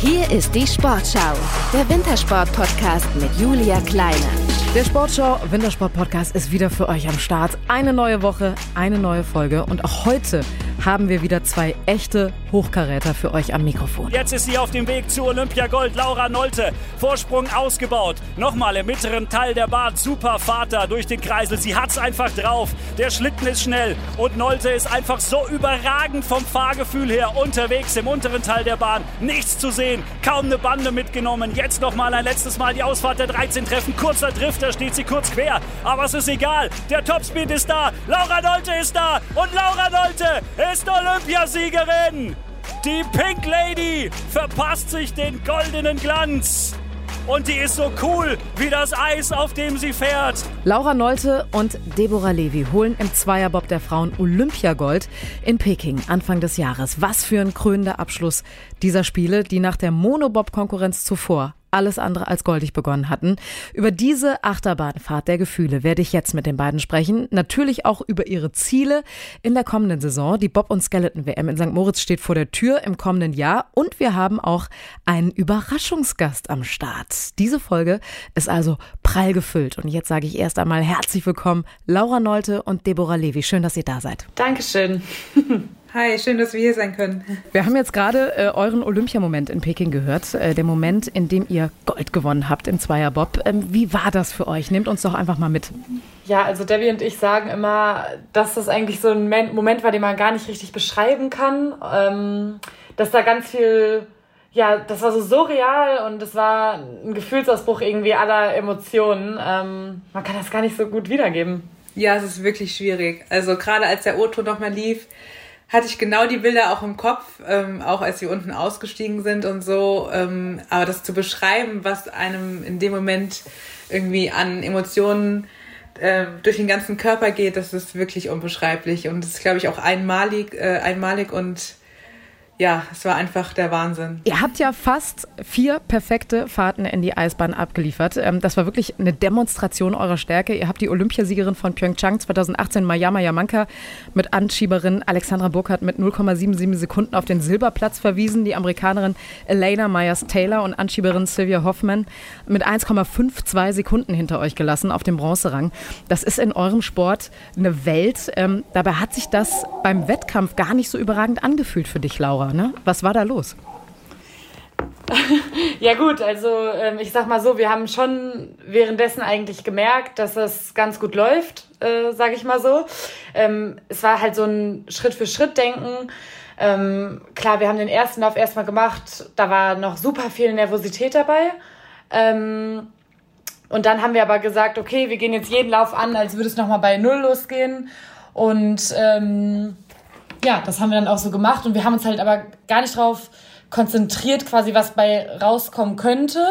Hier ist die Sportschau, der Wintersport-Podcast mit Julia Kleine. Der Sportschau Wintersport Podcast ist wieder für euch am Start. Eine neue Woche, eine neue Folge und auch heute haben wir wieder zwei echte Hochkaräter für euch am Mikrofon. Jetzt ist sie auf dem Weg zu Olympiagold. Laura Nolte, Vorsprung ausgebaut. Nochmal im mittleren Teil der Bahn. Super Vater durch den Kreisel. Sie hat's einfach drauf. Der Schlitten ist schnell und Nolte ist einfach so überragend vom Fahrgefühl her unterwegs im unteren Teil der Bahn. Nichts zu sehen, kaum eine Bande mitgenommen. Jetzt nochmal ein letztes Mal die Ausfahrt der 13 Treffen. Kurzer Drift, da steht sie kurz quer. Aber es ist egal. Der Topspeed ist da. Laura Nolte ist da. Und Laura Nolte ist Olympiasiegerin. Die Pink Lady verpasst sich den goldenen Glanz. Und die ist so cool wie das Eis, auf dem sie fährt. Laura Nolte und Deborah Levy holen im Zweierbob der Frauen Olympiagold in Peking Anfang des Jahres. Was für ein krönender Abschluss dieser Spiele, die nach der Monobob-Konkurrenz zuvor alles andere als goldig begonnen hatten. Über diese Achterbahnfahrt der Gefühle werde ich jetzt mit den beiden sprechen. Natürlich auch über ihre Ziele in der kommenden Saison. Die Bob- und Skeleton-WM in St. Moritz steht vor der Tür im kommenden Jahr und wir haben auch einen Überraschungsgast am Start. Diese Folge ist also prall gefüllt und jetzt sage ich erst einmal herzlich willkommen Laura Nolte und Deborah Levi. Schön, dass ihr da seid. Dankeschön. Hi, schön, dass wir hier sein können. Wir haben jetzt gerade äh, euren Olympiamoment in Peking gehört, äh, der Moment, in dem ihr Gold gewonnen habt im Zweierbob. Ähm, wie war das für euch? Nehmt uns doch einfach mal mit. Ja, also Debbie und ich sagen immer, dass das eigentlich so ein Moment war, den man gar nicht richtig beschreiben kann. Ähm, dass da ganz viel, ja, das war so surreal und es war ein Gefühlsausbruch irgendwie aller Emotionen. Ähm, man kann das gar nicht so gut wiedergeben. Ja, es ist wirklich schwierig. Also gerade als der O-Ton nochmal lief, hatte ich genau die Bilder auch im Kopf, ähm, auch als sie unten ausgestiegen sind und so. Ähm, aber das zu beschreiben, was einem in dem Moment irgendwie an Emotionen äh, durch den ganzen Körper geht, das ist wirklich unbeschreiblich. Und das ist, glaube ich, auch einmalig, äh, einmalig und ja, es war einfach der Wahnsinn. Ihr habt ja fast vier perfekte Fahrten in die Eisbahn abgeliefert. Ähm, das war wirklich eine Demonstration eurer Stärke. Ihr habt die Olympiasiegerin von Pyeongchang 2018, Mayama Yamanka, mit Anschieberin Alexandra Burkhardt mit 0,77 Sekunden auf den Silberplatz verwiesen. Die Amerikanerin Elena Myers-Taylor und Anschieberin Sylvia Hoffman mit 1,52 Sekunden hinter euch gelassen auf dem Bronzerang. Das ist in eurem Sport eine Welt. Ähm, dabei hat sich das beim Wettkampf gar nicht so überragend angefühlt für dich, Laura ne? Was war da los? ja gut, also ähm, ich sag mal so, wir haben schon währenddessen eigentlich gemerkt, dass es ganz gut läuft, äh, sage ich mal so. Ähm, es war halt so ein Schritt-für-Schritt-Denken. Ähm, klar, wir haben den ersten Lauf erstmal gemacht, da war noch super viel Nervosität dabei. Ähm, und dann haben wir aber gesagt, okay, wir gehen jetzt jeden Lauf an, als würde es nochmal bei Null losgehen. Und ähm, ja, das haben wir dann auch so gemacht und wir haben uns halt aber gar nicht drauf konzentriert, quasi was bei rauskommen könnte,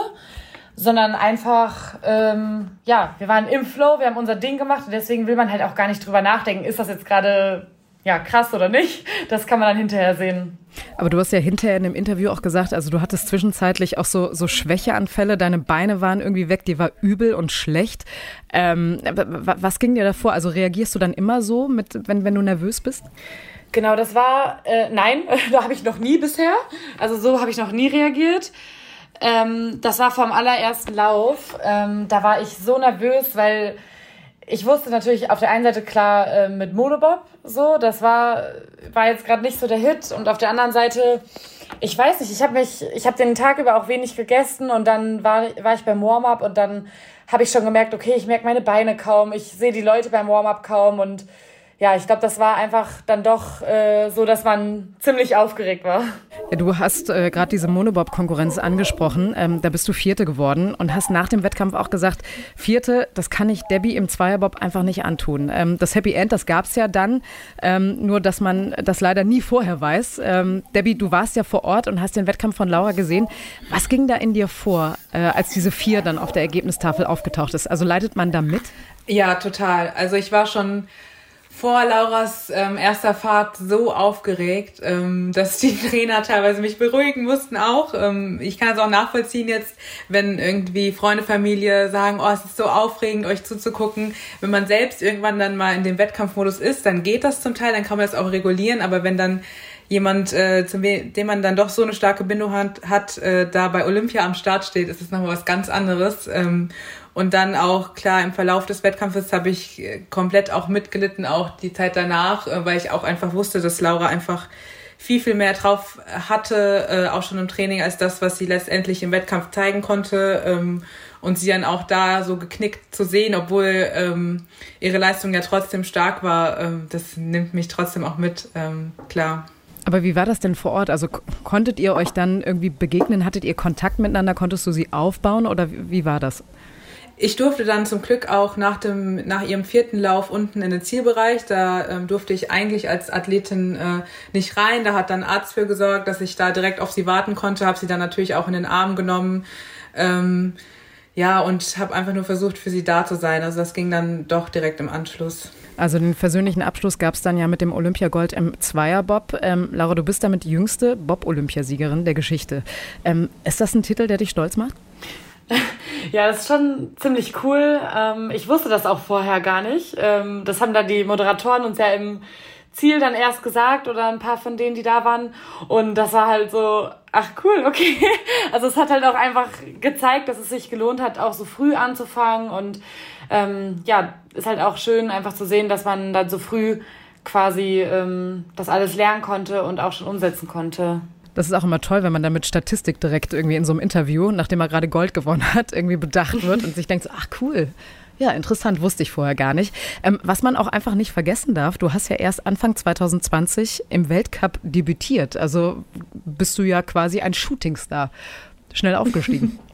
sondern einfach, ähm, ja, wir waren im Flow, wir haben unser Ding gemacht und deswegen will man halt auch gar nicht drüber nachdenken, ist das jetzt gerade ja, krass oder nicht, das kann man dann hinterher sehen. Aber du hast ja hinterher in dem Interview auch gesagt, also du hattest zwischenzeitlich auch so, so Schwächeanfälle, deine Beine waren irgendwie weg, dir war übel und schlecht. Ähm, was ging dir davor? Also reagierst du dann immer so, mit, wenn, wenn du nervös bist? Genau, das war, äh, nein, da habe ich noch nie bisher. Also so habe ich noch nie reagiert. Ähm, das war vom allerersten Lauf. Ähm, da war ich so nervös, weil ich wusste natürlich auf der einen Seite klar äh, mit Monobob so, das war, war jetzt gerade nicht so der Hit. Und auf der anderen Seite, ich weiß nicht, ich habe mich, ich habe den Tag über auch wenig gegessen und dann war, war ich beim Warm-up und dann habe ich schon gemerkt, okay, ich merke meine Beine kaum, ich sehe die Leute beim Warm-up kaum und ja, ich glaube, das war einfach dann doch äh, so, dass man ziemlich aufgeregt war. Ja, du hast äh, gerade diese Monobob-Konkurrenz angesprochen. Ähm, da bist du Vierte geworden und hast nach dem Wettkampf auch gesagt, Vierte, das kann ich Debbie im Zweierbob einfach nicht antun. Ähm, das Happy End, das gab es ja dann, ähm, nur dass man das leider nie vorher weiß. Ähm, Debbie, du warst ja vor Ort und hast den Wettkampf von Laura gesehen. Was ging da in dir vor, äh, als diese Vier dann auf der Ergebnistafel aufgetaucht ist? Also leidet man da mit? Ja, total. Also ich war schon vor Lauras ähm, erster Fahrt so aufgeregt, ähm, dass die Trainer teilweise mich beruhigen mussten auch. Ähm, ich kann es auch nachvollziehen jetzt, wenn irgendwie Freunde, Familie sagen, oh, es ist so aufregend, euch zuzugucken. Wenn man selbst irgendwann dann mal in dem Wettkampfmodus ist, dann geht das zum Teil, dann kann man das auch regulieren. Aber wenn dann jemand, äh, zu dem man dann doch so eine starke Bindung hat, hat äh, da bei Olympia am Start steht, ist es nochmal was ganz anderes. Ähm, und dann auch, klar, im Verlauf des Wettkampfes habe ich äh, komplett auch mitgelitten, auch die Zeit danach, äh, weil ich auch einfach wusste, dass Laura einfach viel, viel mehr drauf hatte, äh, auch schon im Training, als das, was sie letztendlich im Wettkampf zeigen konnte. Ähm, und sie dann auch da so geknickt zu sehen, obwohl ähm, ihre Leistung ja trotzdem stark war, ähm, das nimmt mich trotzdem auch mit, ähm, klar. Aber wie war das denn vor Ort? Also konntet ihr euch dann irgendwie begegnen? Hattet ihr Kontakt miteinander? Konntest du sie aufbauen oder wie war das? Ich durfte dann zum Glück auch nach, dem, nach ihrem vierten Lauf unten in den Zielbereich. Da ähm, durfte ich eigentlich als Athletin äh, nicht rein. Da hat dann Arzt für gesorgt, dass ich da direkt auf sie warten konnte. Habe sie dann natürlich auch in den Arm genommen. Ähm, ja, und habe einfach nur versucht, für sie da zu sein. Also das ging dann doch direkt im Anschluss. Also den persönlichen Abschluss gab es dann ja mit dem Olympiagold im Zweierbob. Ähm, Laura, du bist damit jüngste Bob-Olympiasiegerin der Geschichte. Ähm, ist das ein Titel, der dich stolz macht? Ja, das ist schon ziemlich cool. Ähm, ich wusste das auch vorher gar nicht. Ähm, das haben dann die Moderatoren uns ja im Ziel dann erst gesagt oder ein paar von denen, die da waren. Und das war halt so, ach cool, okay. Also es hat halt auch einfach gezeigt, dass es sich gelohnt hat, auch so früh anzufangen. Und ähm, ja, ist halt auch schön, einfach zu sehen, dass man dann so früh quasi ähm, das alles lernen konnte und auch schon umsetzen konnte. Das ist auch immer toll, wenn man dann mit Statistik direkt irgendwie in so einem Interview, nachdem er gerade Gold gewonnen hat, irgendwie bedacht wird und sich denkt so, ach cool, ja, interessant, wusste ich vorher gar nicht. Ähm, was man auch einfach nicht vergessen darf, du hast ja erst Anfang 2020 im Weltcup debütiert. Also bist du ja quasi ein Shootingstar. Schnell aufgestiegen.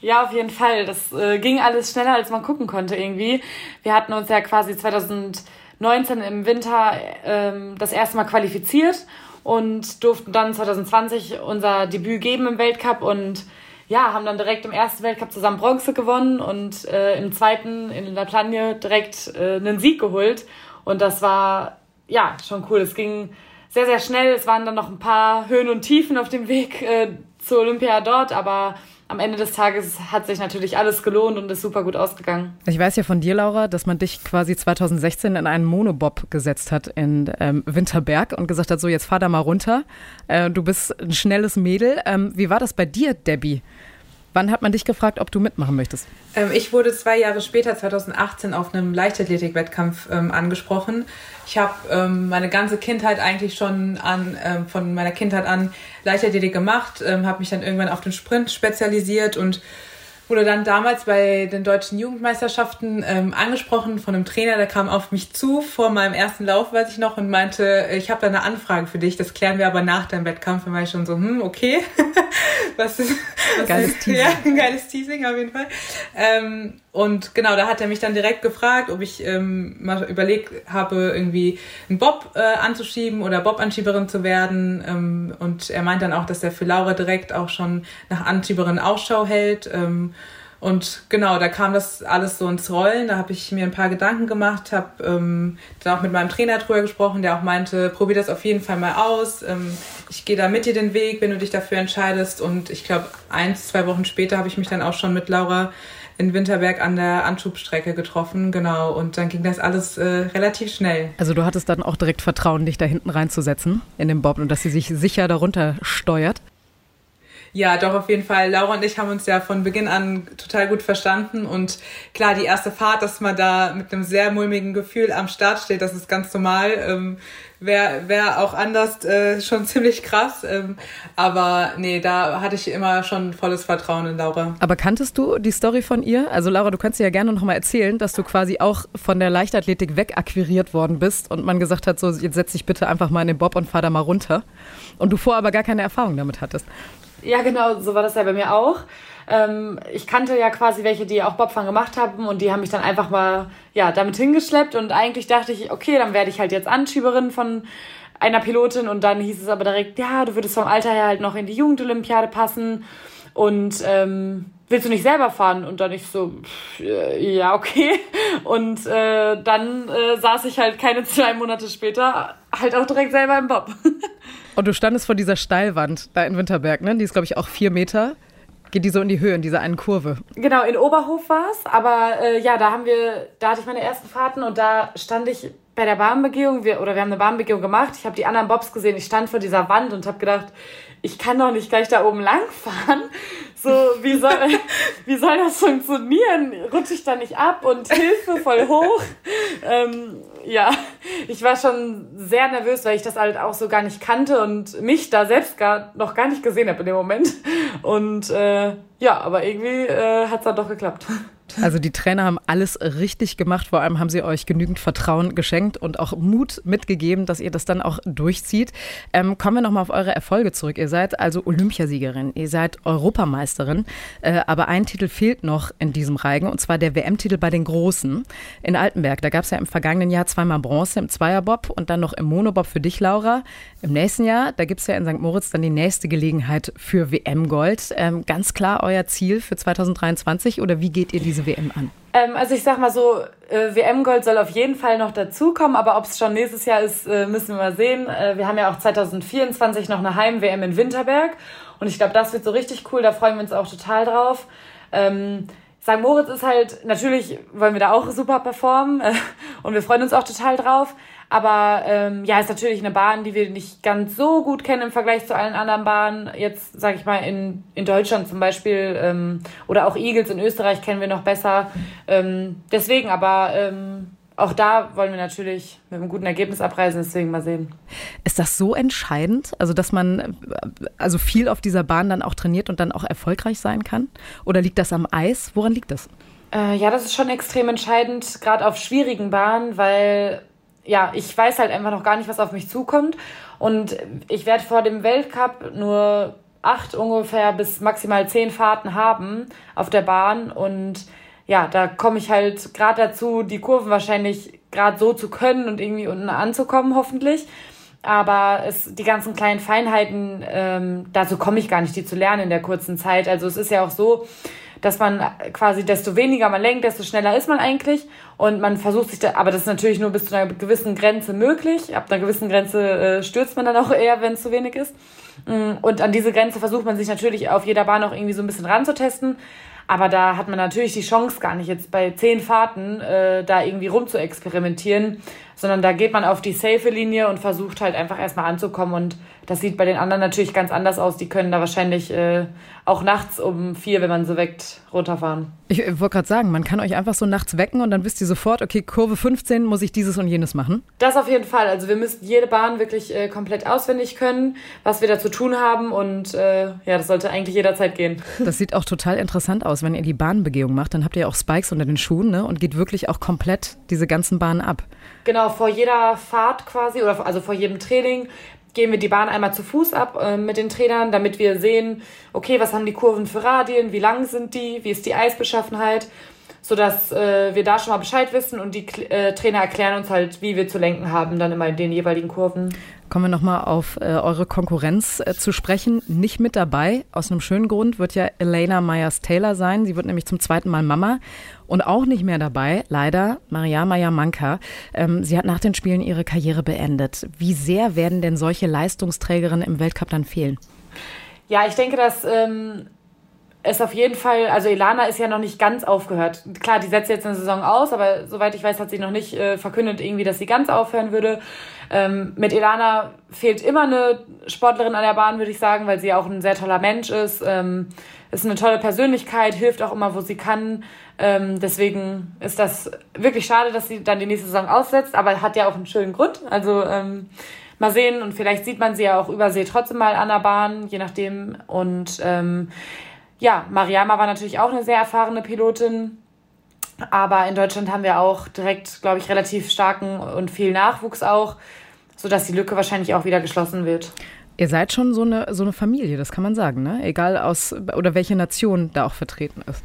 ja, auf jeden Fall. Das äh, ging alles schneller, als man gucken konnte irgendwie. Wir hatten uns ja quasi 2019 im Winter ähm, das erste Mal qualifiziert und durften dann 2020 unser Debüt geben im Weltcup und ja, haben dann direkt im ersten Weltcup zusammen Bronze gewonnen und äh, im zweiten in La Plagne direkt äh, einen Sieg geholt. Und das war ja schon cool. Es ging sehr, sehr schnell. Es waren dann noch ein paar Höhen und Tiefen auf dem Weg äh, zur Olympia dort, aber am Ende des Tages hat sich natürlich alles gelohnt und ist super gut ausgegangen. Ich weiß ja von dir, Laura, dass man dich quasi 2016 in einen Monobob gesetzt hat in ähm, Winterberg und gesagt hat, so jetzt fahr da mal runter. Äh, du bist ein schnelles Mädel. Ähm, wie war das bei dir, Debbie? Wann hat man dich gefragt, ob du mitmachen möchtest? Ähm, ich wurde zwei Jahre später, 2018, auf einem Leichtathletik-Wettkampf ähm, angesprochen. Ich habe ähm, meine ganze Kindheit eigentlich schon an, ähm, von meiner Kindheit an Leichtathletik gemacht, ähm, habe mich dann irgendwann auf den Sprint spezialisiert und wurde dann damals bei den deutschen Jugendmeisterschaften ähm, angesprochen von einem Trainer, der kam auf mich zu vor meinem ersten Lauf, weiß ich noch, und meinte, ich habe da eine Anfrage für dich, das klären wir aber nach deinem Wettkampf. Dann war ich schon so, hm, okay. was ist, geiles ist, Teasing. Ja, ein geiles Teasing auf jeden Fall. Ähm, und genau, da hat er mich dann direkt gefragt, ob ich ähm, mal überlegt habe, irgendwie einen Bob äh, anzuschieben oder Bob-Anschieberin zu werden. Ähm, und er meint dann auch, dass er für Laura direkt auch schon nach Anschieberin Ausschau hält. Ähm, und genau, da kam das alles so ins Rollen. Da habe ich mir ein paar Gedanken gemacht, habe ähm, dann auch mit meinem Trainer drüber gesprochen, der auch meinte, probier das auf jeden Fall mal aus. Ähm, ich gehe da mit dir den Weg, wenn du dich dafür entscheidest. Und ich glaube, eins, zwei Wochen später habe ich mich dann auch schon mit Laura in Winterberg an der Anschubstrecke getroffen, genau. Und dann ging das alles äh, relativ schnell. Also du hattest dann auch direkt Vertrauen, dich da hinten reinzusetzen in den Bob und dass sie sich sicher darunter steuert. Ja, doch, auf jeden Fall. Laura und ich haben uns ja von Beginn an total gut verstanden. Und klar, die erste Fahrt, dass man da mit einem sehr mulmigen Gefühl am Start steht, das ist ganz normal. Ähm, Wäre wär auch anders äh, schon ziemlich krass. Ähm, aber nee, da hatte ich immer schon volles Vertrauen in Laura. Aber kanntest du die Story von ihr? Also Laura, du kannst dir ja gerne noch mal erzählen, dass du quasi auch von der Leichtathletik wegakquiriert worden bist und man gesagt hat, so jetzt setz dich bitte einfach mal in den Bob und fahr da mal runter. Und du vorher aber gar keine Erfahrung damit hattest. Ja, genau, so war das ja bei mir auch. Ähm, ich kannte ja quasi welche, die auch Bobfahren gemacht haben und die haben mich dann einfach mal ja damit hingeschleppt und eigentlich dachte ich, okay, dann werde ich halt jetzt Anschieberin von einer Pilotin und dann hieß es aber direkt, ja, du würdest vom Alter her halt noch in die Jugendolympiade passen und ähm, willst du nicht selber fahren? Und dann ich so, pff, äh, ja, okay. Und äh, dann äh, saß ich halt keine zwei Monate später halt auch direkt selber im Bob. Und du standest vor dieser Steilwand da in Winterberg, ne? Die ist, glaube ich, auch vier Meter. Geht die so in die Höhe, in dieser einen Kurve? Genau, in Oberhof war es, aber äh, ja, da haben wir, da hatte ich meine ersten Fahrten und da stand ich bei der Bahnbegehung, wir, oder wir haben eine Bahnbegehung gemacht, ich habe die anderen Bobs gesehen, ich stand vor dieser Wand und habe gedacht, ich kann doch nicht gleich da oben langfahren. So, wie soll, wie soll das funktionieren? Rutsche ich da nicht ab und Hilfe voll hoch? Ähm, ja, ich war schon sehr nervös, weil ich das halt auch so gar nicht kannte und mich da selbst gar, noch gar nicht gesehen habe in dem Moment. Und äh, ja, aber irgendwie äh, hat es dann doch geklappt. Also die Trainer haben alles richtig gemacht. Vor allem haben sie euch genügend Vertrauen geschenkt und auch Mut mitgegeben, dass ihr das dann auch durchzieht. Ähm, kommen wir nochmal auf eure Erfolge zurück. Ihr seid also Olympiasiegerin, ihr seid Europameisterin, äh, aber ein Titel fehlt noch in diesem Reigen und zwar der WM-Titel bei den Großen in Altenberg. Da gab es ja im vergangenen Jahr zweimal Bronze im Zweierbob und dann noch im Monobob für dich, Laura. Im nächsten Jahr, da gibt es ja in St. Moritz dann die nächste Gelegenheit für WM-Gold. Ähm, ganz klar euer Ziel für 2023 oder wie geht ihr diese WM an? Ähm, also ich sag mal so, äh, WM-Gold soll auf jeden Fall noch dazukommen, aber ob es schon nächstes Jahr ist, äh, müssen wir mal sehen. Äh, wir haben ja auch 2024 noch eine Heim-WM in Winterberg und ich glaube, das wird so richtig cool, da freuen wir uns auch total drauf. Ähm, St. Moritz ist halt, natürlich wollen wir da auch super performen äh, und wir freuen uns auch total drauf. Aber ähm, ja, ist natürlich eine Bahn, die wir nicht ganz so gut kennen im Vergleich zu allen anderen Bahnen. Jetzt, sage ich mal, in, in Deutschland zum Beispiel ähm, oder auch Eagles in Österreich kennen wir noch besser. Ähm, deswegen, aber ähm, auch da wollen wir natürlich mit einem guten Ergebnis abreisen, deswegen mal sehen. Ist das so entscheidend, also dass man also viel auf dieser Bahn dann auch trainiert und dann auch erfolgreich sein kann? Oder liegt das am Eis? Woran liegt das? Äh, ja, das ist schon extrem entscheidend, gerade auf schwierigen Bahnen, weil ja, ich weiß halt einfach noch gar nicht, was auf mich zukommt. Und ich werde vor dem Weltcup nur acht ungefähr bis maximal zehn Fahrten haben auf der Bahn. Und ja, da komme ich halt gerade dazu, die Kurven wahrscheinlich gerade so zu können und irgendwie unten anzukommen, hoffentlich. Aber es, die ganzen kleinen Feinheiten, ähm, dazu komme ich gar nicht, die zu lernen in der kurzen Zeit. Also es ist ja auch so, dass man quasi desto weniger man lenkt, desto schneller ist man eigentlich. Und man versucht sich da, aber das ist natürlich nur bis zu einer gewissen Grenze möglich. Ab einer gewissen Grenze äh, stürzt man dann auch eher, wenn es zu wenig ist. Mm, und an diese Grenze versucht man sich natürlich auf jeder Bahn auch irgendwie so ein bisschen ranzutesten. Aber da hat man natürlich die Chance gar nicht, jetzt bei zehn Fahrten äh, da irgendwie rum zu experimentieren, sondern da geht man auf die safe Linie und versucht halt einfach erstmal anzukommen. Und das sieht bei den anderen natürlich ganz anders aus. Die können da wahrscheinlich äh, auch nachts um vier, wenn man sie weckt, runterfahren. Ich wollte gerade sagen, man kann euch einfach so nachts wecken und dann wisst ihr sofort, okay, Kurve 15 muss ich dieses und jenes machen. Das auf jeden Fall. Also wir müssen jede Bahn wirklich äh, komplett auswendig können, was wir da zu tun haben und äh, ja, das sollte eigentlich jederzeit gehen. Das sieht auch total interessant aus, wenn ihr die Bahnbegehung macht, dann habt ihr auch Spikes unter den Schuhen ne, und geht wirklich auch komplett diese ganzen Bahnen ab. Genau, vor jeder Fahrt quasi oder also vor jedem Training gehen wir die Bahn einmal zu Fuß ab äh, mit den Trainern, damit wir sehen, okay, was haben die Kurven für Radien, wie lang sind die, wie ist die Eisbeschaffenheit, sodass äh, wir da schon mal Bescheid wissen und die äh, Trainer erklären uns halt, wie wir zu lenken haben, dann immer in den jeweiligen Kurven. Kommen wir nochmal auf äh, eure Konkurrenz äh, zu sprechen. Nicht mit dabei, aus einem schönen Grund, wird ja Elena Myers-Taylor sein. Sie wird nämlich zum zweiten Mal Mama. Und auch nicht mehr dabei, leider, Mariama Yamanka. Ähm, sie hat nach den Spielen ihre Karriere beendet. Wie sehr werden denn solche Leistungsträgerinnen im Weltcup dann fehlen? Ja, ich denke, dass ähm, es auf jeden Fall, also Ilana ist ja noch nicht ganz aufgehört. Klar, die setzt jetzt eine Saison aus, aber soweit ich weiß, hat sie noch nicht äh, verkündet, irgendwie, dass sie ganz aufhören würde. Ähm, mit Ilana fehlt immer eine Sportlerin an der Bahn, würde ich sagen, weil sie auch ein sehr toller Mensch ist. Ähm, ist eine tolle Persönlichkeit, hilft auch immer, wo sie kann. Ähm, deswegen ist das wirklich schade, dass sie dann die nächste Saison aussetzt, aber hat ja auch einen schönen Grund. Also ähm, mal sehen und vielleicht sieht man sie ja auch übersee trotzdem mal an der Bahn, je nachdem. Und ähm, ja, Mariama war natürlich auch eine sehr erfahrene Pilotin. Aber in Deutschland haben wir auch direkt, glaube ich, relativ starken und viel Nachwuchs auch, sodass die Lücke wahrscheinlich auch wieder geschlossen wird. Ihr seid schon so eine, so eine Familie, das kann man sagen, ne? Egal aus oder welche Nation da auch vertreten ist.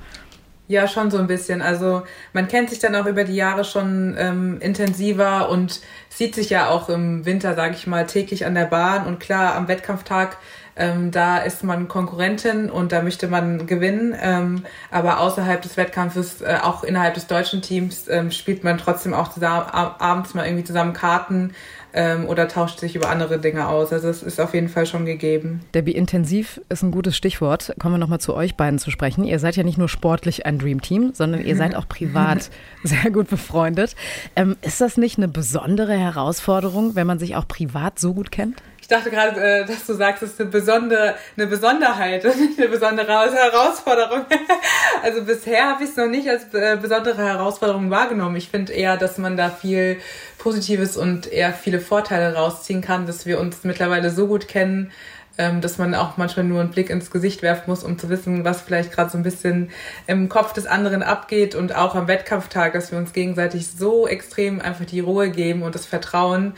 Ja, schon so ein bisschen. Also man kennt sich dann auch über die Jahre schon ähm, intensiver und sieht sich ja auch im Winter, sage ich mal, täglich an der Bahn. Und klar, am Wettkampftag Ähm, da ist man Konkurrentin und da möchte man gewinnen. Ähm, aber außerhalb des Wettkampfes, äh, auch innerhalb des deutschen Teams, ähm, spielt man trotzdem auch zusammen, abends mal irgendwie zusammen Karten ähm, oder tauscht sich über andere Dinge aus. Also es ist auf jeden Fall schon gegeben. Debbie, intensiv ist ein gutes Stichwort. Kommen wir nochmal zu euch beiden zu sprechen. Ihr seid ja nicht nur sportlich ein Dream Team, sondern ihr seid auch privat sehr gut befreundet. Ähm, ist das nicht eine besondere Herausforderung, wenn man sich auch privat so gut kennt? Dachte gerade, äh, dass du sagst, es ist eine besondere, eine Besonderheit eine besondere Herausforderung. also bisher habe ich es noch nicht als äh, besondere Herausforderung wahrgenommen. Ich finde eher, dass man da viel Positives und eher viele Vorteile rausziehen kann, dass wir uns mittlerweile so gut kennen, ähm, dass man auch manchmal nur einen Blick ins Gesicht werfen muss, um zu wissen, was vielleicht gerade so ein bisschen im Kopf des anderen abgeht und auch am Wettkampftag, dass wir uns gegenseitig so extrem einfach die Ruhe geben und das Vertrauen,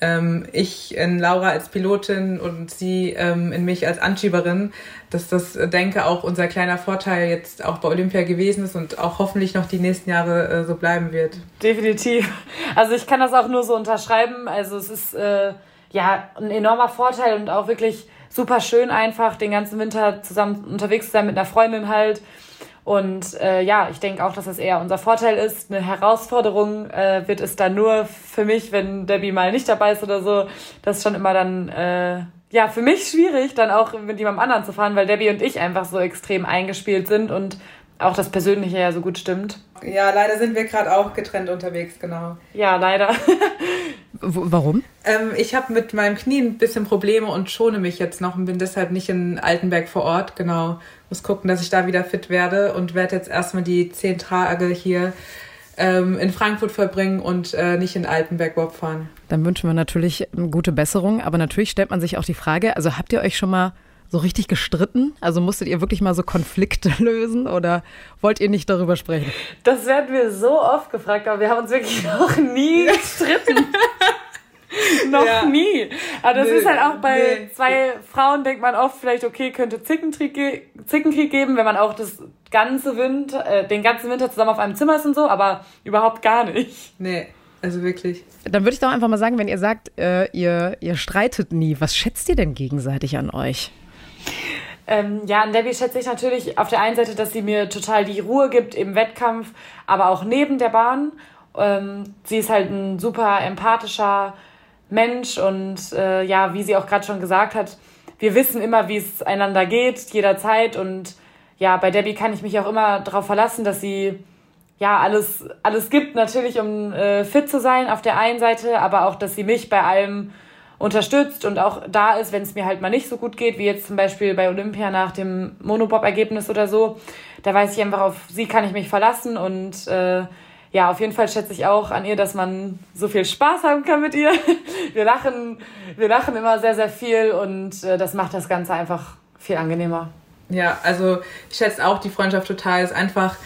ähm, ich in Laura als Pilotin und sie ähm, in mich als Anschieberin, dass das, äh, denke auch unser kleiner Vorteil jetzt auch bei Olympia gewesen ist und auch hoffentlich noch die nächsten Jahre äh, so bleiben wird. Definitiv. Also ich kann das auch nur so unterschreiben. Also es ist äh, ja ein enormer Vorteil und auch wirklich super schön einfach, den ganzen Winter zusammen unterwegs zu sein mit einer Freundin halt und äh, ja, ich denke auch, dass das eher unser Vorteil ist. Eine Herausforderung äh, wird es dann nur für mich, wenn Debbie mal nicht dabei ist oder so. Das ist schon immer dann, äh, ja, für mich schwierig, dann auch mit jemandem anderen zu fahren, weil Debbie und ich einfach so extrem eingespielt sind und auch das Persönliche ja so gut stimmt. Ja, leider sind wir gerade auch getrennt unterwegs, genau. Ja, leider. Warum? Ähm, ich habe mit meinem Knie ein bisschen Probleme und schone mich jetzt noch und bin deshalb nicht in Altenberg vor Ort, genau muss gucken, dass ich da wieder fit werde und werde jetzt erstmal die zehn Tage hier ähm, in Frankfurt verbringen und äh, nicht in Altenberg Bob fahren. Dann wünschen wir natürlich gute Besserung, aber natürlich stellt man sich auch die Frage, also habt ihr euch schon mal so richtig gestritten? Also musstet ihr wirklich mal so Konflikte lösen oder wollt ihr nicht darüber sprechen? Das werden wir so oft gefragt, aber wir haben uns wirklich noch nie gestritten. Noch ja. nie. Aber das nee, ist halt auch bei nee. zwei Frauen, denkt man oft vielleicht, okay, könnte Zickenkrieg, Zickenkrieg geben, wenn man auch das ganze Winter, äh, den ganzen Winter zusammen auf einem Zimmer ist und so, aber überhaupt gar nicht. Nee. Also wirklich. Dann würde ich doch einfach mal sagen, wenn ihr sagt, äh, ihr, ihr streitet nie, was schätzt ihr denn gegenseitig an euch? Ähm, ja, an Debbie schätze ich natürlich auf der einen Seite, dass sie mir total die Ruhe gibt im Wettkampf, aber auch neben der Bahn. Ähm, sie ist halt ein super empathischer, Mensch und äh, ja, wie sie auch gerade schon gesagt hat, wir wissen immer, wie es einander geht, jederzeit und ja, bei Debbie kann ich mich auch immer darauf verlassen, dass sie ja alles, alles gibt, natürlich, um äh, fit zu sein auf der einen Seite, aber auch, dass sie mich bei allem unterstützt und auch da ist, wenn es mir halt mal nicht so gut geht, wie jetzt zum Beispiel bei Olympia nach dem Monobob-Ergebnis oder so. Da weiß ich einfach, auf sie kann ich mich verlassen und äh, ja, auf jeden Fall schätze ich auch an ihr, dass man so viel Spaß haben kann mit ihr. Wir lachen, wir lachen immer sehr, sehr viel und äh, das macht das Ganze einfach viel angenehmer. Ja, also ich schätze auch die Freundschaft total. Ist einfach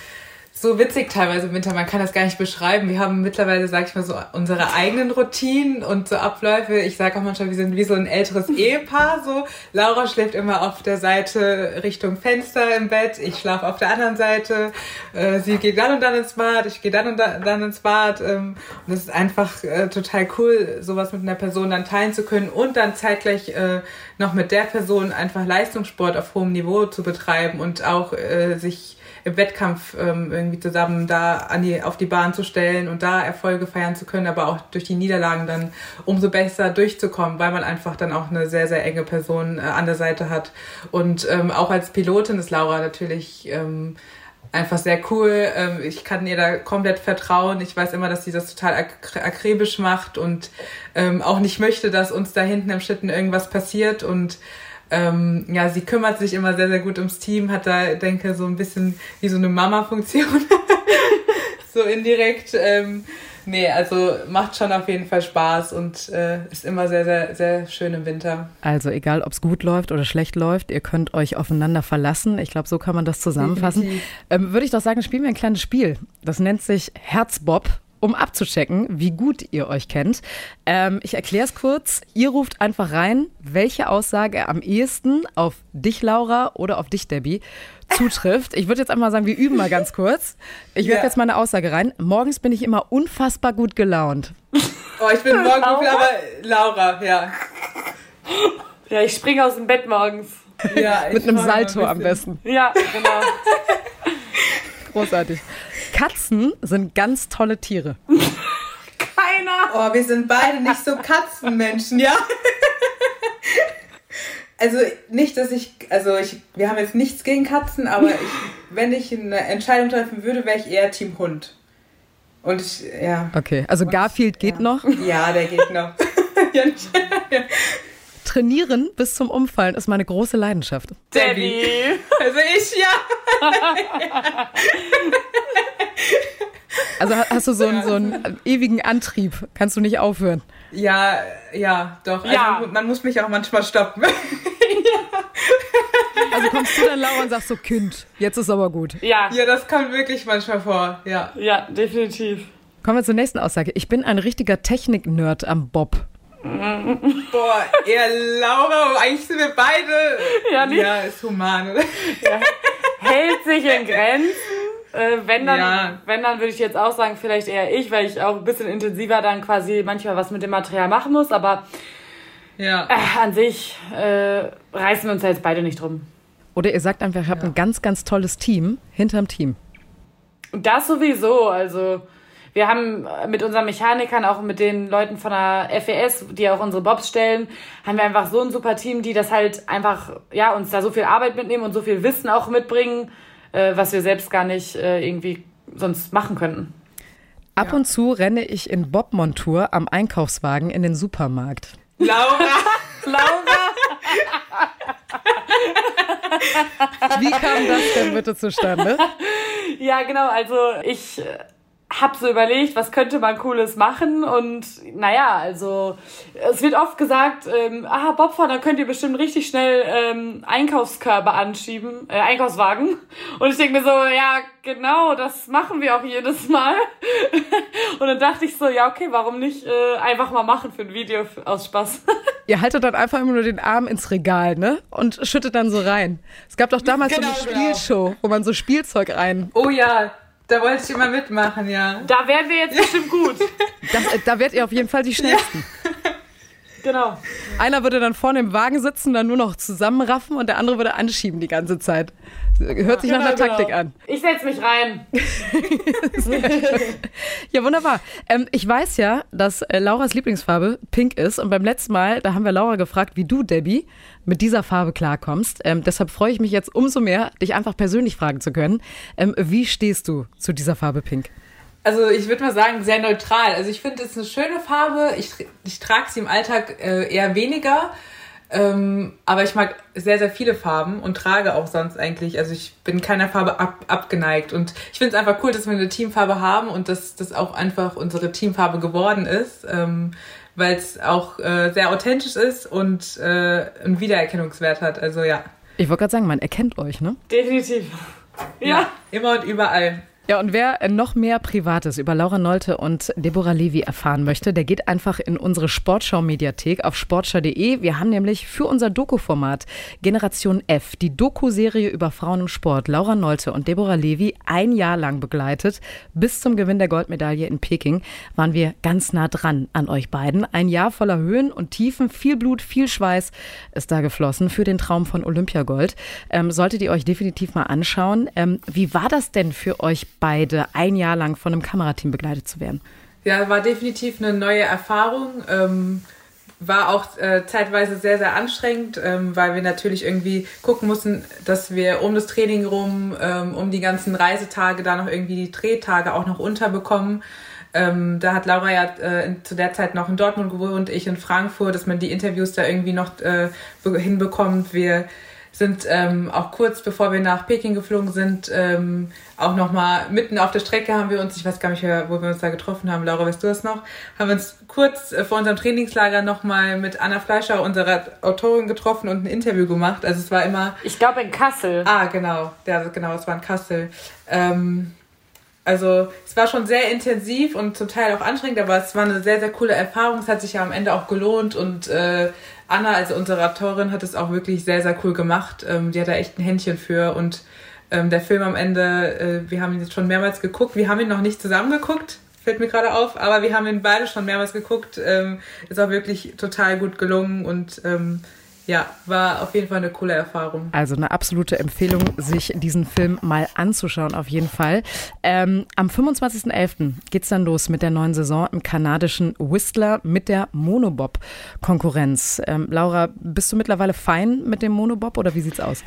so witzig teilweise im Winter, man kann das gar nicht beschreiben. Wir haben mittlerweile, sag ich mal, so unsere eigenen Routinen und so Abläufe. Ich sage auch manchmal, wir sind wie so ein älteres Ehepaar. So Laura schläft immer auf der Seite Richtung Fenster im Bett, ich schlafe auf der anderen Seite. Äh, sie geht dann und dann ins Bad, ich gehe dann und dann ins Bad. Ähm, und es ist einfach äh, total cool, sowas mit einer Person dann teilen zu können und dann zeitgleich äh, noch mit der Person einfach Leistungssport auf hohem Niveau zu betreiben und auch sich im Wettkampf ähm, irgendwie zusammen da an die, auf die Bahn zu stellen und da Erfolge feiern zu können, aber auch durch die Niederlagen dann umso besser durchzukommen, weil man einfach dann auch eine sehr, sehr enge Person äh, an der Seite hat. Und ähm, auch als Pilotin ist Laura natürlich ähm, einfach sehr cool. Ähm, ich kann ihr da komplett vertrauen. Ich weiß immer, dass sie das total ak akribisch macht und ähm, auch nicht möchte, dass uns da hinten im Schlitten irgendwas passiert und ähm, ja, sie kümmert sich immer sehr, sehr gut ums Team, hat da, denke so ein bisschen wie so eine Mama-Funktion. so indirekt. Ähm, nee, also macht schon auf jeden Fall Spaß und äh, ist immer sehr, sehr, sehr schön im Winter. Also egal, ob es gut läuft oder schlecht läuft, ihr könnt euch aufeinander verlassen. Ich glaube, so kann man das zusammenfassen. Ähm, Würde ich doch sagen, spielen wir ein kleines Spiel. Das nennt sich Herzbob um abzuchecken, wie gut ihr euch kennt. Ähm, ich erkläre es kurz. Ihr ruft einfach rein, welche Aussage am ehesten auf dich, Laura, oder auf dich, Debbie, zutrifft. Ich würde jetzt einmal sagen, wir üben mal ganz kurz. Ich werfe ja. jetzt mal eine Aussage rein. Morgens bin ich immer unfassbar gut gelaunt. Oh, ich bin morgen gut, aber Laura, ja. Ja, ich springe aus dem Bett morgens. Ja, Mit einem Salto am besten. Ja, genau. Großartig. Katzen sind ganz tolle Tiere. Keiner. Oh, wir sind beide nicht so Katzenmenschen, ja? Also nicht, dass ich, also ich, wir haben jetzt nichts gegen Katzen, aber ich, wenn ich eine Entscheidung treffen würde, wäre ich eher Team Hund. Und ich, ja. Okay, also Garfield geht ja. noch. Ja, der geht noch. ja, nicht. Trainieren bis zum Umfallen ist meine große Leidenschaft. Debbie. Also ich, ja. Also ha- hast du so einen, so einen ewigen Antrieb, kannst du nicht aufhören. Ja, ja, doch. Also Ja. man muss mich auch manchmal stoppen. Also kommst du dann, Laura, und sagst so, Kind, jetzt ist aber gut. Ja. ja, das kommt wirklich manchmal vor, ja. Ja, definitiv. Kommen wir zur nächsten Aussage. Ich bin ein richtiger Technik-Nerd am Bob. Boah, eher Laura, eigentlich sind wir beide. Ja, nicht? Ja, ist human, oder? Hält sich in Grenzen. Äh, wenn dann, Ja. wenn dann würde ich jetzt auch sagen, vielleicht eher ich, weil ich auch ein bisschen intensiver dann quasi manchmal was mit dem Material machen muss. Aber Ja. äh, an sich äh, reißen wir uns da jetzt beide nicht drum. Oder ihr sagt einfach, ihr habt ein ganz, ganz tolles Team hinterm Team. Und das sowieso. Also wir haben mit unseren Mechanikern, auch mit den Leuten von der FES, die auch unsere Bobs stellen, haben wir einfach so ein super Team, die das halt einfach, ja, uns da so viel Arbeit mitnehmen und so viel Wissen auch mitbringen, äh, was wir selbst gar nicht äh, irgendwie sonst machen könnten. Ab und zu renne ich in Bob-Montur am Einkaufswagen in den Supermarkt. Laura. Laura! Wie kam das denn bitte zustande? Ja, genau. Also ich hab so überlegt, was könnte man Cooles machen und naja, also es wird oft gesagt, ähm, ah, Bobfahren, da könnt ihr bestimmt richtig schnell ähm, Einkaufskörbe anschieben, äh, Einkaufswagen. Und ich denke mir so, ja, genau, das machen wir auch jedes Mal. und dann dachte ich so, ja, okay, warum nicht äh, einfach mal machen für ein Video aus Spaß. Ihr haltet dann einfach immer nur den Arm ins Regal, ne? Und schüttet dann so rein. Es gab doch damals Genau, so eine genau. Spielshow, wo man so Spielzeug rein. Oh ja, da wollte ich immer mitmachen, ja. da wären wir jetzt bestimmt gut. Das, äh, da werdet ihr auf jeden Fall die schnellsten. Genau. Einer würde dann vorne im Wagen sitzen, dann nur noch zusammenraffen und der andere würde anschieben die ganze Zeit. Hört sich nach einer Genau, Taktik genau. an. Ich setz mich rein. Ja, wunderbar. Ähm, ich weiß ja, dass äh, Lauras Lieblingsfarbe pink ist. Und beim letzten Mal, da haben wir Laura gefragt, wie du, Debbie, mit dieser Farbe klarkommst. Ähm, deshalb freue ich mich jetzt umso mehr, dich einfach persönlich fragen zu können. Ähm, wie stehst du zu dieser Farbe pink? Also ich würde mal sagen, sehr neutral. Also ich finde, es ist eine schöne Farbe. Ich, ich trage sie im Alltag äh, eher weniger. Ähm, aber ich mag sehr, sehr viele Farben und trage auch sonst eigentlich. Also ich bin keiner Farbe ab, abgeneigt. Und ich finde es einfach cool, dass wir eine Teamfarbe haben und dass das auch einfach unsere Teamfarbe geworden ist. Ähm, weil es auch äh, sehr authentisch ist und äh, einen Wiedererkennungswert hat. Also ja. Ich wollte gerade sagen, man erkennt euch, ne? Definitiv. ja. Immer und überall. Ja, und wer noch mehr Privates über Laura Nolte und Deborah Levi erfahren möchte, der geht einfach in unsere Sportschau-Mediathek auf sportschau.de. Wir haben nämlich für unser Doku-Format Generation F, die Doku-Serie über Frauen im Sport, Laura Nolte und Deborah Levi ein Jahr lang begleitet. Bis zum Gewinn der Goldmedaille in Peking waren wir ganz nah dran an euch beiden. Ein Jahr voller Höhen und Tiefen, viel Blut, viel Schweiß ist da geflossen für den Traum von Olympiagold. Ähm, solltet ihr euch definitiv mal anschauen. Ähm, wie war das denn für euch beide, ein Jahr lang von einem Kamerateam begleitet zu werden? Ja, war definitiv eine neue Erfahrung. Ähm, war auch äh, zeitweise sehr, sehr anstrengend, ähm, weil wir natürlich irgendwie gucken mussten, dass wir um das Training rum, ähm, um die ganzen Reisetage, da noch irgendwie die Drehtage auch noch unterbekommen. Ähm, da hat Laura ja äh, zu der Zeit noch in Dortmund gewohnt, ich in Frankfurt, dass man die Interviews da irgendwie noch äh, be- hinbekommt. Wir sind ähm, auch kurz bevor wir nach Peking geflogen sind, ähm, auch nochmal mitten auf der Strecke haben wir uns, ich weiß gar nicht mehr, wo wir uns da getroffen haben, Laura, weißt du das noch? Haben wir uns kurz äh, vor unserem Trainingslager nochmal mit Anna Fleischer, unserer Autorin, getroffen und ein Interview gemacht. Also es war immer, Ich glaube in Kassel. ah genau, ja genau, es war in Kassel. Ähm, also es war schon sehr intensiv und zum Teil auch anstrengend, aber es war eine sehr, sehr coole Erfahrung. Es hat sich ja am Ende auch gelohnt und äh, Anna, also unsere Autorin, hat es auch wirklich sehr, sehr cool gemacht. Ähm, die hat da echt ein Händchen für und ähm, der Film am Ende, äh, wir haben ihn jetzt schon mehrmals geguckt. Wir haben ihn noch nicht zusammen geguckt, fällt mir gerade auf, aber wir haben ihn beide schon mehrmals geguckt. Ähm, ist auch wirklich total gut gelungen und ähm, ja, war auf jeden Fall eine coole Erfahrung. Also eine absolute Empfehlung, sich diesen Film mal anzuschauen, auf jeden Fall. Ähm, am 25.11. geht es dann los mit der neuen Saison im kanadischen Whistler mit der Monobob-Konkurrenz. Ähm, Laura, bist du mittlerweile fein mit dem Monobob oder wie sieht's aus?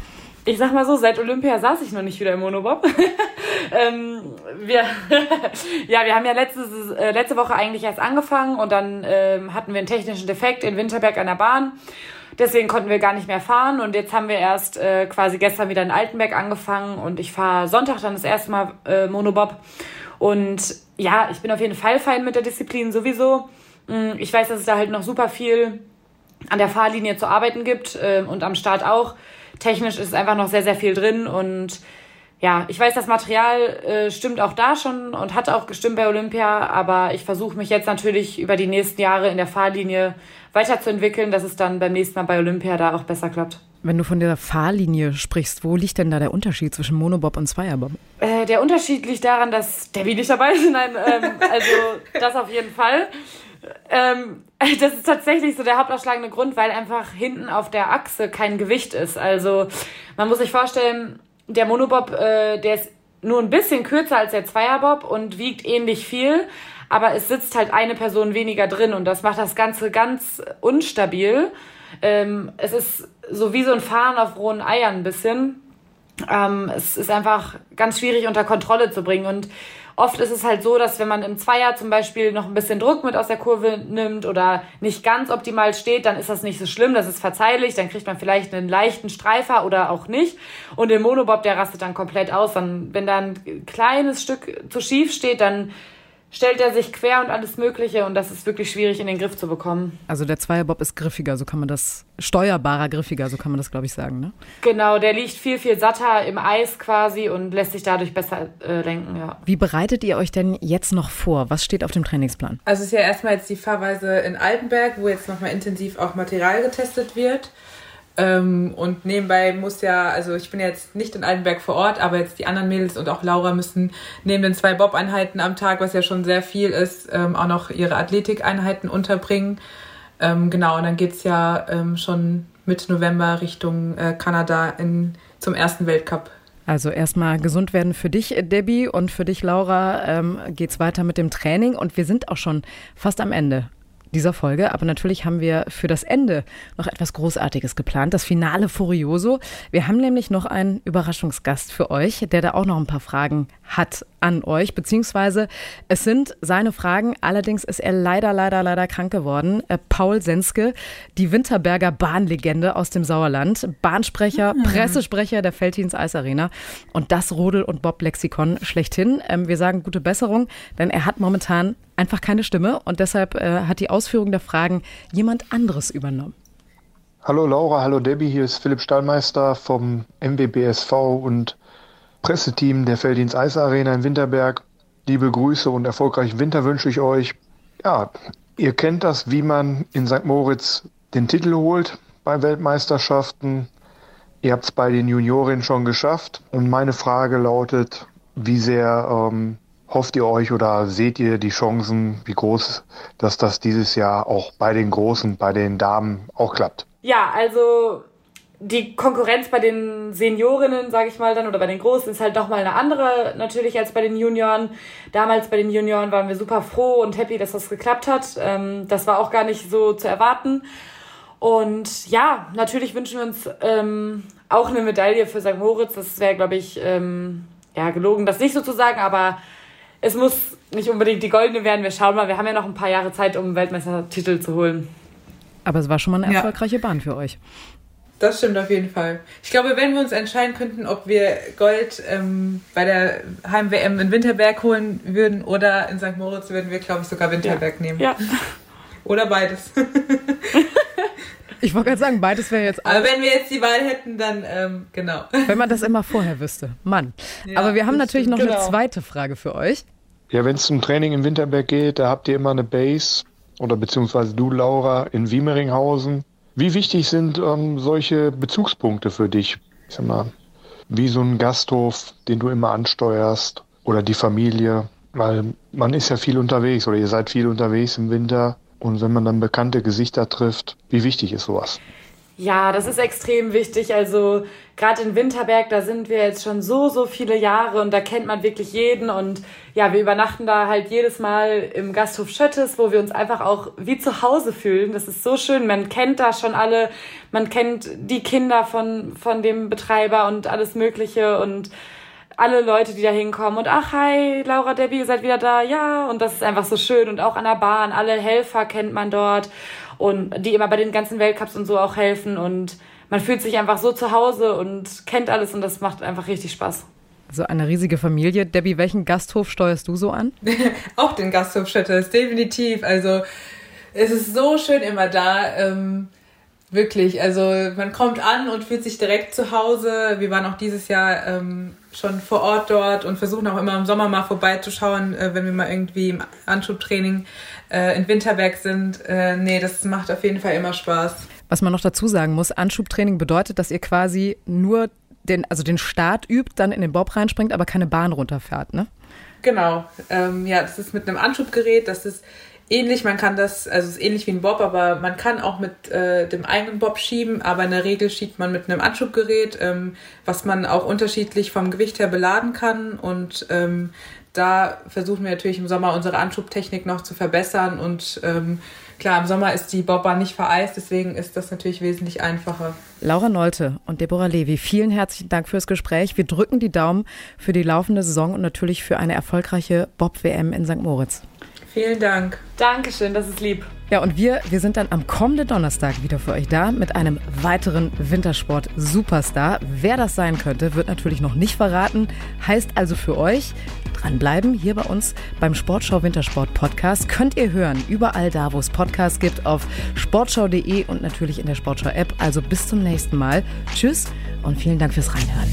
Ich sag mal so, seit Olympia saß ich noch nicht wieder im Monobob. ähm, wir, ja, wir haben ja letzte, äh, letzte Woche eigentlich erst angefangen und dann ähm, hatten wir einen technischen Defekt in Winterberg an der Bahn. Deswegen konnten wir gar nicht mehr fahren und jetzt haben wir erst äh, quasi gestern wieder in Altenberg angefangen und ich fahre Sonntag dann das erste Mal äh, Monobob. Und ja, ich bin auf jeden Fall fein mit der Disziplin sowieso. Mm, ich weiß, dass es da halt noch super viel an der Fahrlinie zu arbeiten gibt äh, und am Start auch technisch ist einfach noch sehr, sehr viel drin und ja, ich weiß, das Material äh, stimmt auch da schon und hat auch gestimmt bei Olympia, aber ich versuche mich jetzt natürlich über die nächsten Jahre in der Fahrlinie weiterzuentwickeln, dass es dann beim nächsten Mal bei Olympia da auch besser klappt. Wenn du von der Fahrlinie sprichst, wo liegt denn da der Unterschied zwischen Monobob und Zweierbob? Äh, der Unterschied liegt daran, dass Debbie nicht dabei ist. Nein, ähm, also das auf jeden Fall. Ähm, das ist tatsächlich so der hauptausschlagende Grund, weil einfach hinten auf der Achse kein Gewicht ist. Also man muss sich vorstellen, der Monobob, äh, der ist nur ein bisschen kürzer als der Zweierbob und wiegt ähnlich viel, aber es sitzt halt eine Person weniger drin und das macht das Ganze ganz unstabil. Ähm, es ist so wie so ein Fahren auf rohen Eiern ein bisschen. Ähm, es ist einfach ganz schwierig unter Kontrolle zu bringen und Oft ist es halt so, dass wenn man im Zweier zum Beispiel noch ein bisschen Druck mit aus der Kurve nimmt oder nicht ganz optimal steht, dann ist das nicht so schlimm, das ist verzeihlich, dann kriegt man vielleicht einen leichten Streifer oder auch nicht. Und der Monobob, der rastet dann komplett aus. Dann, wenn da ein kleines Stück zu schief steht, dann stellt er sich quer und alles Mögliche und das ist wirklich schwierig in den Griff zu bekommen. Also der Zweierbob ist griffiger, so kann man das, steuerbarer griffiger, so kann man das glaube ich sagen, ne? Genau, der liegt viel, viel satter im Eis quasi und lässt sich dadurch besser äh, lenken, ja. Wie bereitet ihr euch denn jetzt noch vor? Was steht auf dem Trainingsplan? Also es ist ja erstmal jetzt die Fahrweise in Altenberg, wo jetzt nochmal intensiv auch Material getestet wird. Ähm, und nebenbei muss ja, also ich bin jetzt nicht in Altenberg vor Ort, aber jetzt die anderen Mädels und auch Laura müssen neben den zwei Bob-Einheiten am Tag, was ja schon sehr viel ist, ähm, auch noch ihre Athletikeinheiten unterbringen. Ähm, genau, und dann geht's ja ähm, schon Mitte November Richtung äh, Kanada in, zum ersten Weltcup. Also erstmal gesund werden für dich, Debbie, und für dich, Laura, ähm, geht's weiter mit dem Training. Und wir sind auch schon fast am Ende dieser Folge. Aber natürlich haben wir für das Ende noch etwas Großartiges geplant, das Finale Furioso. Wir haben nämlich noch einen Überraschungsgast für euch, der da auch noch ein paar Fragen hat an euch, beziehungsweise es sind seine Fragen. Allerdings ist er leider, leider, leider krank geworden. Äh, Paul Senske, die Winterberger Bahnlegende aus dem Sauerland, Bahnsprecher, mhm. Pressesprecher der Feldhins Eisarena und das Rodel- und Bob-Lexikon schlechthin. Ähm, wir sagen gute Besserung, denn er hat momentan einfach keine Stimme und deshalb äh, hat die Ausführung der Fragen jemand anderes übernommen. Hallo Laura, hallo Debbie, hier ist Philipp Stallmeister vom MBBSV und Presseteam der Felddienst Eisarena in Winterberg. Liebe Grüße und erfolgreichen Winter wünsche ich euch. Ja, ihr kennt das, wie man in St. Moritz den Titel holt bei Weltmeisterschaften. Ihr habt es bei den Juniorinnen schon geschafft. Und meine Frage lautet, wie sehr ähm, hofft ihr euch oder seht ihr die Chancen, wie groß, dass das dieses Jahr auch bei den Großen, bei den Damen auch klappt? Ja, also die Konkurrenz bei den Seniorinnen, sage ich mal dann, oder bei den Großen ist halt nochmal eine andere natürlich als bei den Junioren. Damals bei den Junioren waren wir super froh und happy, dass das geklappt hat. Ähm, das war auch gar nicht so zu erwarten. Und ja, natürlich wünschen wir uns ähm, auch eine Medaille für St. Moritz. Das wäre, glaube ich, ähm, ja, gelogen, das nicht so zu sagen, aber es muss nicht unbedingt die goldene werden. Wir schauen mal, wir haben ja noch ein paar Jahre Zeit, um einen Weltmeistertitel zu holen. Aber es war schon mal eine erfolgreiche ja. Bahn für euch. Das stimmt auf jeden Fall. Ich glaube, wenn wir uns entscheiden könnten, ob wir Gold ähm, bei der Heim-WM in Winterberg holen würden oder in St. Moritz, würden wir, glaube ich, sogar Winterberg ja. nehmen. Ja. Oder beides. Ich wollte gerade sagen, beides wäre jetzt auch. Aber wenn wir jetzt die Wahl hätten, dann ähm, genau. Wenn man das immer vorher wüsste. Mann. Ja, Aber wir haben natürlich noch genau. eine zweite Frage für euch. Ja, wenn es zum Training in Winterberg geht, da habt ihr immer eine Base oder beziehungsweise du, Laura, in Wiemeringhausen. Wie wichtig sind ähm, solche Bezugspunkte für dich? Ich sag mal, wie so ein Gasthof, den du immer ansteuerst oder die Familie, weil man ist ja viel unterwegs oder ihr seid viel unterwegs im Winter und wenn man dann bekannte Gesichter trifft, wie wichtig ist sowas? Ja, das ist extrem wichtig. Also gerade in Winterberg, da sind wir jetzt schon so, so viele Jahre und da kennt man wirklich jeden. Und ja, wir übernachten da halt jedes Mal im Gasthof Schöttes, wo wir uns einfach auch wie zu Hause fühlen. Das ist so schön. Man kennt da schon alle, man kennt die Kinder von, von dem Betreiber und alles Mögliche und alle Leute, die da hinkommen und ach, hi, Laura, Debbie, ihr seid wieder da, ja, und das ist einfach so schön und auch an der Bahn, alle Helfer kennt man dort und die immer bei den ganzen Weltcups und so auch helfen und man fühlt sich einfach so zu Hause und kennt alles und das macht einfach richtig Spaß. So eine riesige Familie. Debbie, welchen Gasthof steuerst du so an? auch den Gasthof Schötters, definitiv. Also es ist so schön immer da. Ähm, wirklich, also man kommt an und fühlt sich direkt zu Hause. Wir waren auch dieses Jahr ähm, schon vor Ort dort und versuchen auch immer im Sommer mal vorbeizuschauen, äh, wenn wir mal irgendwie im Anschubtraining äh, in Winterberg sind. Äh, nee, das macht auf jeden Fall immer Spaß. Was man noch dazu sagen muss, Anschubtraining bedeutet, dass ihr quasi nur den, also den Start übt, dann in den Bob reinspringt, aber keine Bahn runterfährt, ne? Genau. Ähm, ja, das ist mit einem Anschubgerät, das ist ähnlich, man kann das, also es ist ähnlich wie ein Bob, aber man kann auch mit äh, dem eigenen Bob schieben, aber in der Regel schiebt man mit einem Anschubgerät, ähm, was man auch unterschiedlich vom Gewicht her beladen kann und ähm, da versuchen wir natürlich im Sommer unsere Anschubtechnik noch zu verbessern und ähm, klar, im Sommer ist die Bobbahn nicht vereist, deswegen ist das natürlich wesentlich einfacher. Laura Nolte und Deborah Levi, vielen herzlichen Dank fürs Gespräch. Wir drücken die Daumen für die laufende Saison und natürlich für eine erfolgreiche Bob-WM in St. Moritz. Vielen Dank. Dankeschön, das ist lieb. Ja, und wir, wir sind dann am kommenden Donnerstag wieder für euch da mit einem weiteren Wintersport-Superstar. Wer das sein könnte, wird natürlich noch nicht verraten. Heißt also für euch, dranbleiben hier bei uns beim Sportschau Wintersport Podcast. Könnt ihr hören, überall da, wo es Podcasts gibt, auf sportschau.de und natürlich in der Sportschau App. Also bis zum nächsten Mal. Tschüss und vielen Dank fürs Reinhören.